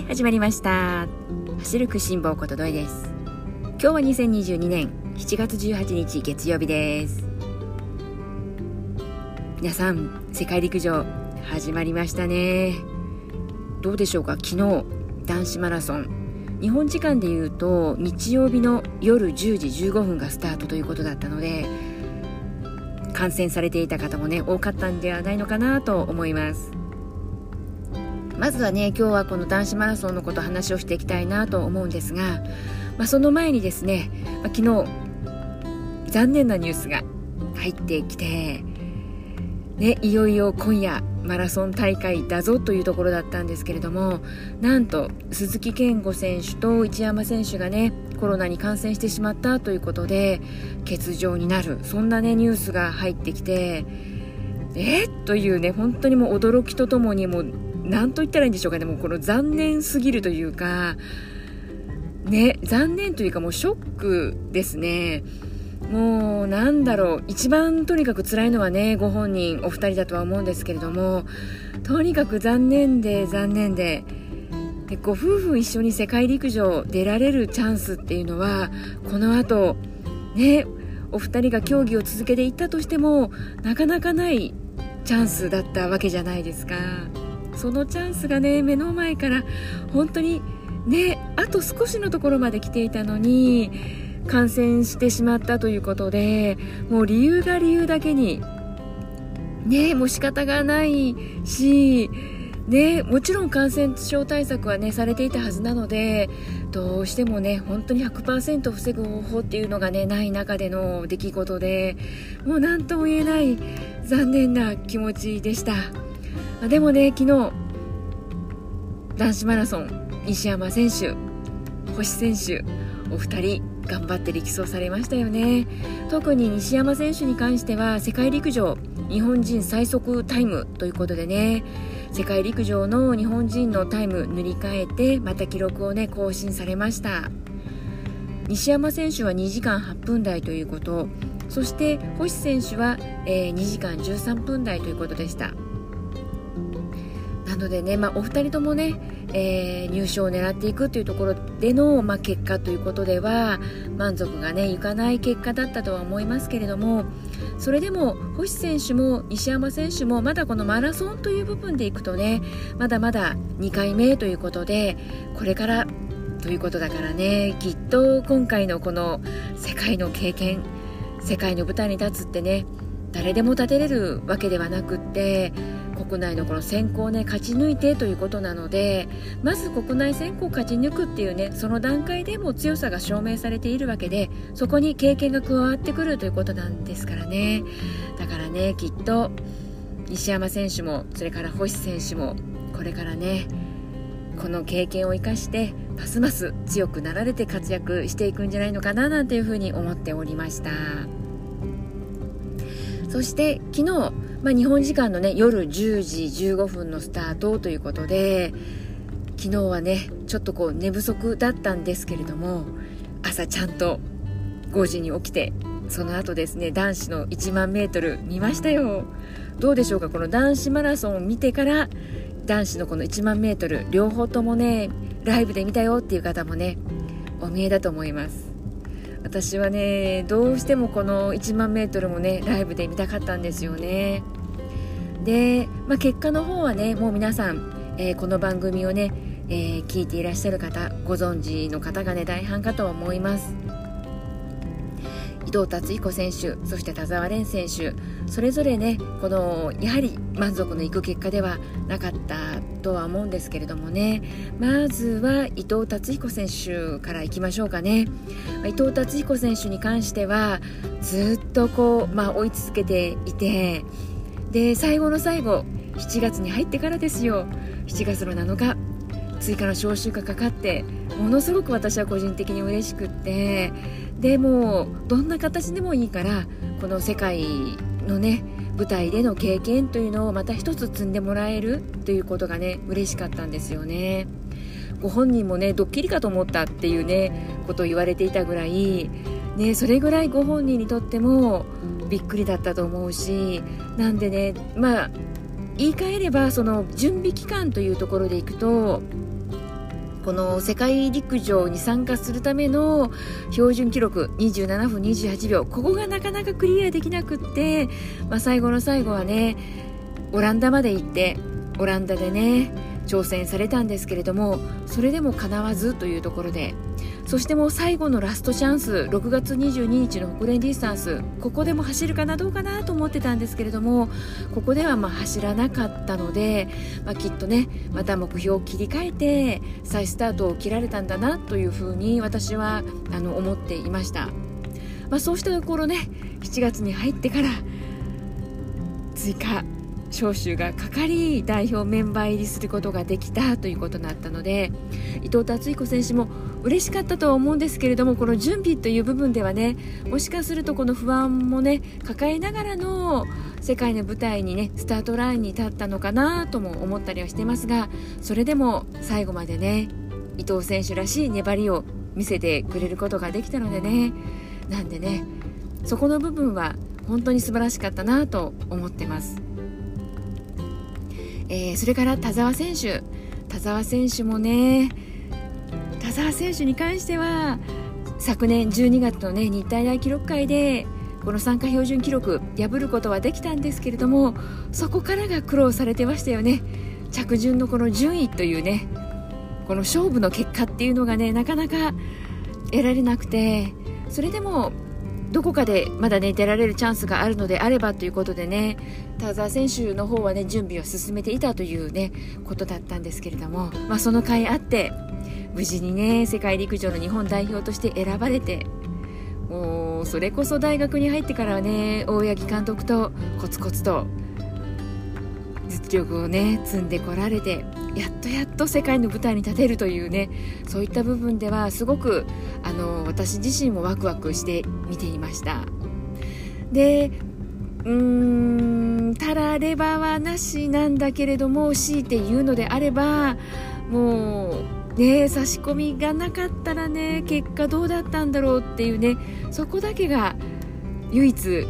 はい始まりました。走るく辛抱ことどいです。今日は2022年7月18日月曜日です。皆さん世界陸上始まりましたね。どうでしょうか？昨日男子マラソン。日本時間でいうと日曜日の夜10時15分がスタートということだったので観戦されていた方もね多かったんではないのかなと思います。まずはね今日はこの男子マラソンのこと話をしていきたいなと思うんですが、まあ、その前にですね、まあ、昨日残念なニュースが入ってきて、ね、いよいよ今夜マラソン大会だぞというところだったんですけれどもなんと鈴木健吾選手と一山選手がねコロナに感染してしまったということで欠場になるそんなねニュースが入ってきてえというね本当にもう驚きとともにもう何と言ったらいいんでしょうかね。もうこの残念すぎるというかね残念というかもうショックですね。もうなんだろう。一番とにかく辛いのはねご本人お二人だとは思うんですけれどもとにかく残念で残念で。でご夫婦一緒に世界陸上出られるチャンスっていうのはこの後ねお二人が競技を続けていったとしてもなかなかないチャンスだったわけじゃないですか。そのチャンスがね目の前から本当にねあと少しのところまで来ていたのに感染してしまったということでもう理由が理由だけにねもう仕方がないしね、もちろん感染症対策はねされていたはずなのでどうしてもね本当に100%防ぐ方法っていうのがねない中での出来事でもう何とも言えない残念な気持ちでした。あ、でもね昨日男子マラソン西山選手星選手お二人頑張って力走されましたよね。特に西山選手に関しては世界陸上日本人最速タイムということでね世界陸上の日本人のタイム塗り替えてまた記録をね更新されました。西山選手は2時間8分台ということそして星選手は、えー、2時間13分台ということでした。なのでね、まあ、お二人ともね、えー、入賞を狙っていくというところでの、まあ、結果ということでは満足がねいかない結果だったとは思いますけれどもそれでも星選手も西山選手もまだこのマラソンという部分でいくとねまだまだ2回目ということでこれからということだからねきっと今回のこの世界の経験世界の舞台に立つってね誰でも立てれるわけではなくって国内のこの選考をね勝ち抜いてということなのでまず国内選考を勝ち抜くっていうねその段階でも強さが証明されているわけでそこに経験が加わってくるということなんですからね。だからねきっと西山選手もそれから星選手もこれからねこの経験を生かしてますます強くなられて活躍していくんじゃないのかななんていうふうに思っておりました。そして昨日まあ、日本時間のね夜10時15分のスタートということで昨日はねちょっとこう寝不足だったんですけれども朝ちゃんと5時に起きてその後ですね男子の1万メートル見ましたよ。どうでしょうか？この男子マラソンを見てから男子のこの1万メートル両方ともねライブで見たよっていう方もねお見えだと思います。私はねどうしてもこの1万メートルもねライブで見たかったんですよね。で、まあ、結果の方はねもう皆さん、えー、この番組をね、えー、聞いていらっしゃる方ご存知の方がね大半かと思います。伊藤達彦選手そして田澤廉選手それぞれねこのやはり満足のいく結果ではなかったとは思うんですけれどもね。まずは伊藤達彦選手からいきましょうかね。伊藤達彦選手に関してはずっとこう、まあ、追い続けていてで最後の最後7月に入ってからですよ。7月の7日追加の招集がかかってものすごく私は個人的に嬉しくってでもどんな形でもいいからこの世界のね舞台での経験というのをまた一つ積んでもらえるということがね嬉しかったんですよね。ご本人もねドッキリかと思ったっていうねことを言われていたぐらいねそれぐらいご本人にとってもびっくりだったと思うしなんでねまあ言い換えればその準備期間というところでいくとこの世界陸上に参加するための標準記録27分28秒ここがなかなかクリアできなくって、まあ、最後の最後はねオランダまで行ってオランダでね挑戦されたんですけれどもそれでもかなわずというところでそしてもう最後のラストチャンス6月22日の北連ディスタンス。ここでも走るかなどうかなと思ってたんですけれどもここではま走らなかったので、まあ、きっとねまた目標を切り替えて再スタートを切られたんだなというふうに私はあの思っていました、まあ、そうしたところね7月に入ってから追加招集がかかり代表メンバー入りすることができたということだったので伊藤達彦選手も嬉しかったとは思うんですけれどもこの準備という部分ではねもしかするとこの不安もね抱えながらの世界の舞台にねスタートラインに立ったのかなとも思ったりはしてますがそれでも最後までね伊藤選手らしい粘りを見せてくれることができたのでねなんでねそこの部分は本当に素晴らしかったなと思ってます。えー、それから田澤選手。田澤選手もね田澤選手に関しては昨年12月の、ね、日体大記録会でこの参加標準記録破ることはできたんですけれどもそこからが苦労されてましたよね。着順のこの順位というねこの勝負の結果っていうのがねなかなか得られなくてそれでもどこかでまだね出られるチャンスがあるのであればということでね田澤選手の方はね準備を進めていたというねことだったんですけれども、まあ、その甲斐あって無事にね世界陸上の日本代表として選ばれてもうそれこそ大学に入ってからはね大八木監督とコツコツと実力をね積んでこられてやっとやっと世界の舞台に立てるというねそういった部分ではすごくあの私自身もワクワクして見ていました。でうーんたらればはなしなんだけれども強いて言うのであればもうね差し込みがなかったらね結果どうだったんだろうっていうねそこだけが唯一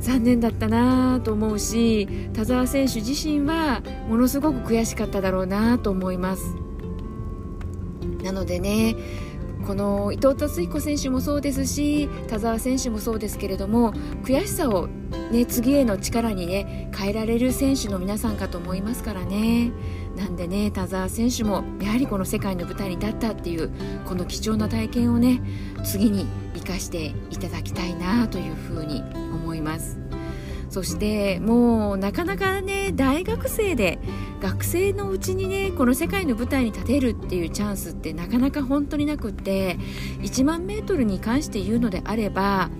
残念だったなと思うし田澤選手自身はものすごく悔しかっただろうなと思います。なのでねこの伊藤達彦選手もそうですし田澤選手もそうですけれども悔しさを、ね、次への力にね変えられる選手の皆さんかと思いますからね。なんでね田澤選手もやはりこの世界の舞台に立ったっていうこの貴重な体験をね次に生かしていただきたいなというふうに思います。そしてもうなかなかね大学生で学生のうちにねこの世界の舞台に立てるっていうチャンスってなかなか本当になくって1万メートルに関して言うのであれば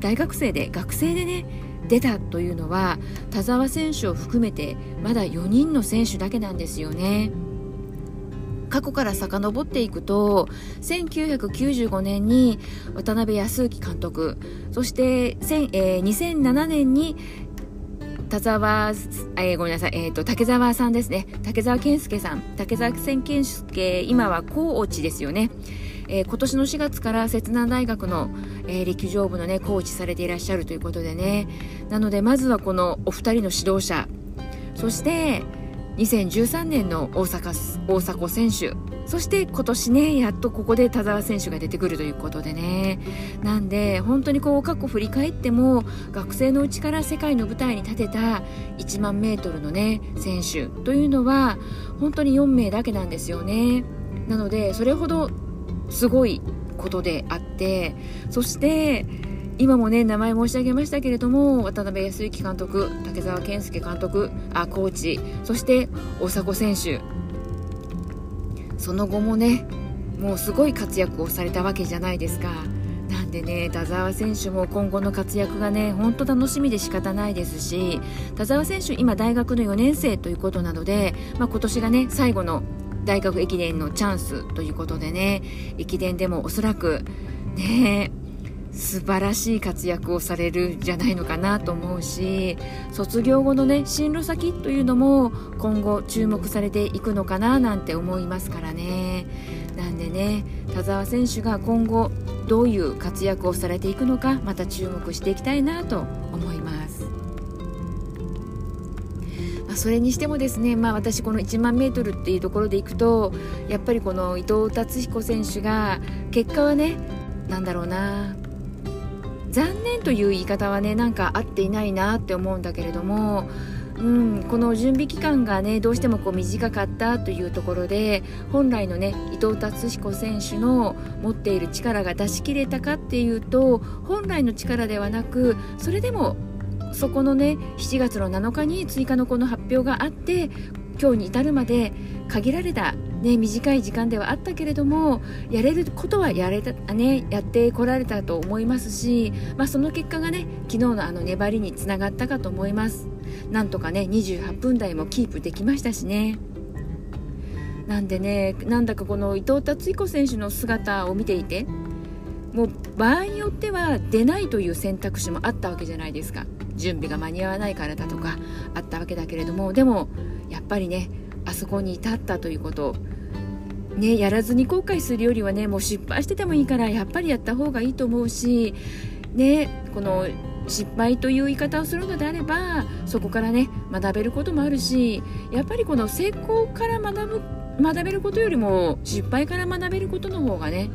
大学生で学生でね出たというのは田澤選手を含めてまだ4人の選手だけなんですよね。過去から遡っていくと1995年に渡辺康之監督そして、えー、2007年に田沢、えー、ごめんなさい、えーと、竹澤さんですね。竹澤健介さん竹澤健介今はコーチですよね。えー、今年の4月から摂南大学の、えー、陸上部のねコーチされていらっしゃるということでね。なのでまずはこのお二人の指導者。そして2013年の大阪大迫選手。そして今年ねやっとここで田澤選手が出てくるということでね。なんで本当にこう過去振り返っても学生のうちから世界の舞台に立てた1万メートルのね選手というのは本当に4名だけなんですよね。なのでそれほどすごいことであってそして今もね名前申し上げましたけれども渡辺康之監督竹澤健介監督あコーチそして大迫選手。その後もねもうすごい活躍をされたわけじゃないですか。なんでね田澤選手も今後の活躍がね本当楽しみで仕方ないですし田澤選手今大学の4年生ということなので、まあ、今年がね最後の大学駅伝のチャンスということでね駅伝でもおそらくね素晴らしい活躍をされるじゃないのかなと思うし卒業後のね進路先というのも今後注目されていくのかななんて思いますからねなんでね田澤選手が今後どういう活躍をされていくのかまた注目していきたいなと思います。まあ、それにしてもですね、まあ、私この1万メートルっていうところでいくとやっぱりこの伊藤達彦選手が結果はね何だろうな残念という言い方はねなんか合っていないなって思うんだけれどもうん、この準備期間がねどうしてもこう短かったというところで本来のね伊藤達彦選手の持っている力が出し切れたかっていうと本来の力ではなくそれでもそこのね7月の7日に追加のこの発表があって今日に至るまで限られた、ね、短い時間ではあったけれどもやれることはやれた、ね、やってこられたと思いますし、まあ、その結果がね昨日のあの粘りにつながったかと思います。なんとかね28分台もキープできましたしね。なんでねなんだかこの伊藤達彦選手の姿を見ていてもう場合によっては出ないという選択肢もあったわけじゃないですか準備が間に合わないからだとかあったわけだけれどもでもやっぱりねあそこに至ったということ。ねやらずに後悔するよりはねもう失敗しててもいいからやっぱりやった方がいいと思うしねこの失敗という言い方をするのであればそこからね学べることもあるしやっぱりこの成功から学ぶ学べることよりも失敗から学べることの方がね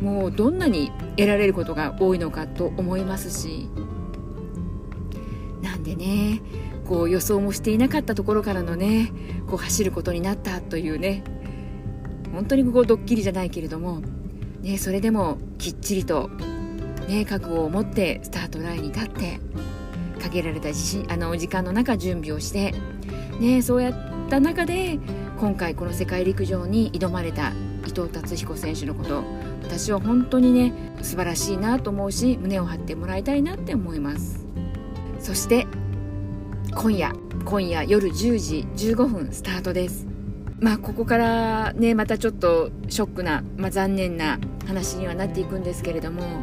もうどんなに得られることが多いのかと思いますし。なんでねこう予想もしていなかったところからのねこう走ることになったというね。本当にここドッキリじゃないけれども、ね、それでもきっちりと、ね、覚悟を持ってスタートラインに立って限られたあの時間の中準備をして、ね、そうやった中で今回この世界陸上に挑まれた伊藤達彦選手のこと私は本当にね素晴らしいなと思うし胸を張ってもらいたいなって思います。そして今夜今夜夜10時15分スタートです。まあここからねまたちょっとショックな、まあ、残念な話にはなっていくんですけれども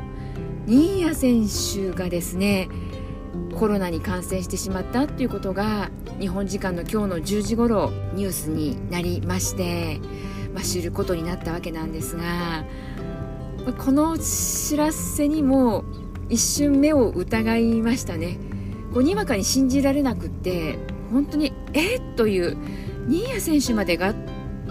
新谷選手がですねコロナに感染してしまったということが日本時間の今日の10時頃ニュースになりまして、まあ、知ることになったわけなんですがこの知らせにも一瞬目を疑いましたね。こうにわかに信じられなくって本当にえ？っという新谷選手までが？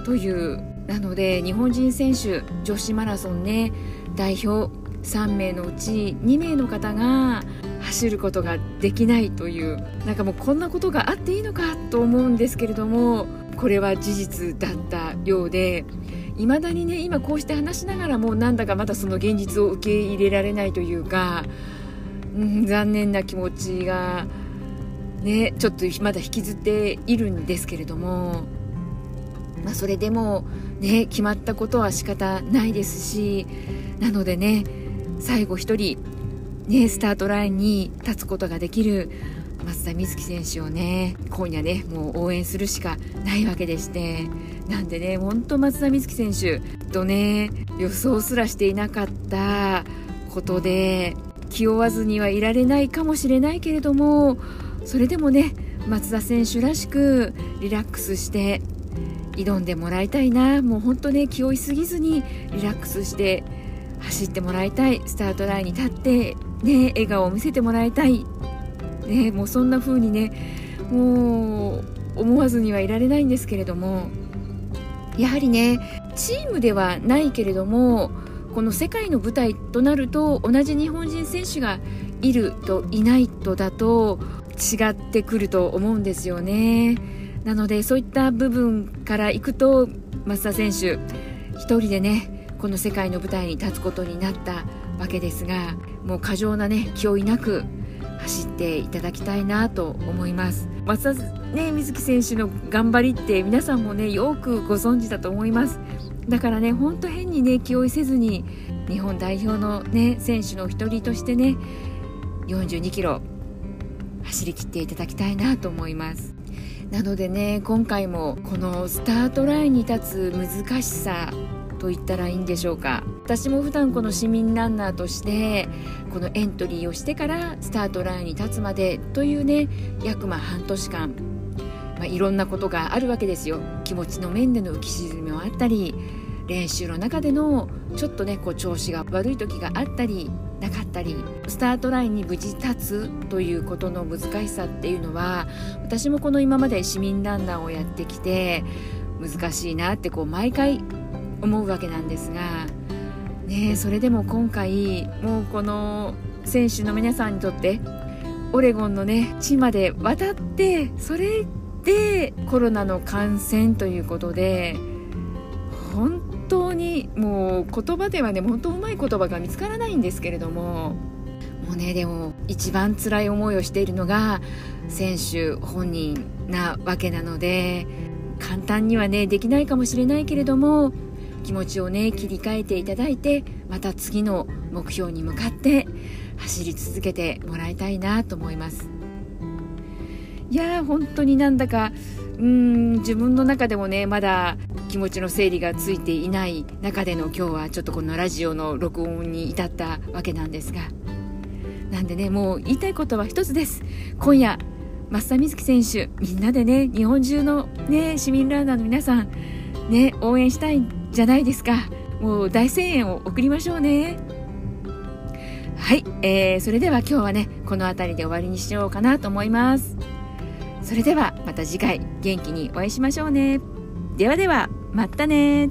というなので日本人選手女子マラソンね代表3名のうち2名の方が走ることができないというなんかもうこんなことがあっていいのかと思うんですけれどもこれは事実だったようでいまだにね今こうして話しながらもなんだかまだその現実を受け入れられないというか、うん、残念な気持ちがねちょっとまだ引きずっているんですけれども、まあ、それでもね決まったことは仕方ないですしなのでね最後1人ねスタートラインに立つことができる松田瑞生選手をね今夜ねもう応援するしかないわけでしてなんでね本当松田瑞生選手とね予想すらしていなかったことで気負わずにはいられないかもしれないけれどもそれでもね松田選手らしくリラックスして挑んでもらいたいな。もう本当ね気負いすぎずにリラックスして走ってもらいたい。スタートラインに立ってね笑顔を見せてもらいたい。ねもうそんな風にねもう思わずにはいられないんですけれどもやはりねチームではないけれどもこの世界の舞台となると同じ日本人選手がいるといないとだと違ってくると思うんですよね。なのでそういった部分からいくと増田選手1人でねこの世界の舞台に立つことになったわけですがもう過剰なね気負いなく走っていただきたいなと思います。松田ね瑞生選手の頑張りって皆さんもねよくご存知だと思います。だからねほんと変にね気負いせずに日本代表のね選手の一人としてね42キロ走り切っていただきたいなと思います。なのでね今回もこのスタートラインに立つ難しさと言ったらいいんでしょうか。私も普段この市民ランナーとしてこのエントリーをしてからスタートラインに立つまでというね約ま半年間、まあ、いろんなことがあるわけですよ。気持ちの面での浮き沈みもあったり練習の中でのちょっとねこう調子が悪い時があったりなかったりスタートラインに無事立つということの難しさっていうのは私もこの今まで市民ランナーをやってきて難しいなってこう毎回思うわけなんですが、ね、それでも今回もうこの選手の皆さんにとってオレゴンのね地まで渡ってそれでコロナの感染ということで本当にもう言葉ではね本当うまい言葉が見つからないんですけれども。もうねでも一番辛い思いをしているのが選手本人なわけなので簡単にはねできないかもしれないけれども気持ちをね切り替えていただいてまた次の目標に向かって走り続けてもらいたいなと思います。いやー本当になんだかうーん自分の中でもねまだ気持ちの整理がついていない中での今日はちょっとこのラジオの録音に至ったわけなんですが。なんでねもう言いたいことは一つです。今夜増田瑞希選手みんなでね日本中のね市民ランナーの皆さんね応援したいんじゃないですか。もう大声援を送りましょうね。はい、えー、それでは今日はねこの辺りで終わりにしようかなと思います。それではまた次回元気にお会いしましょうね。ではでは。またね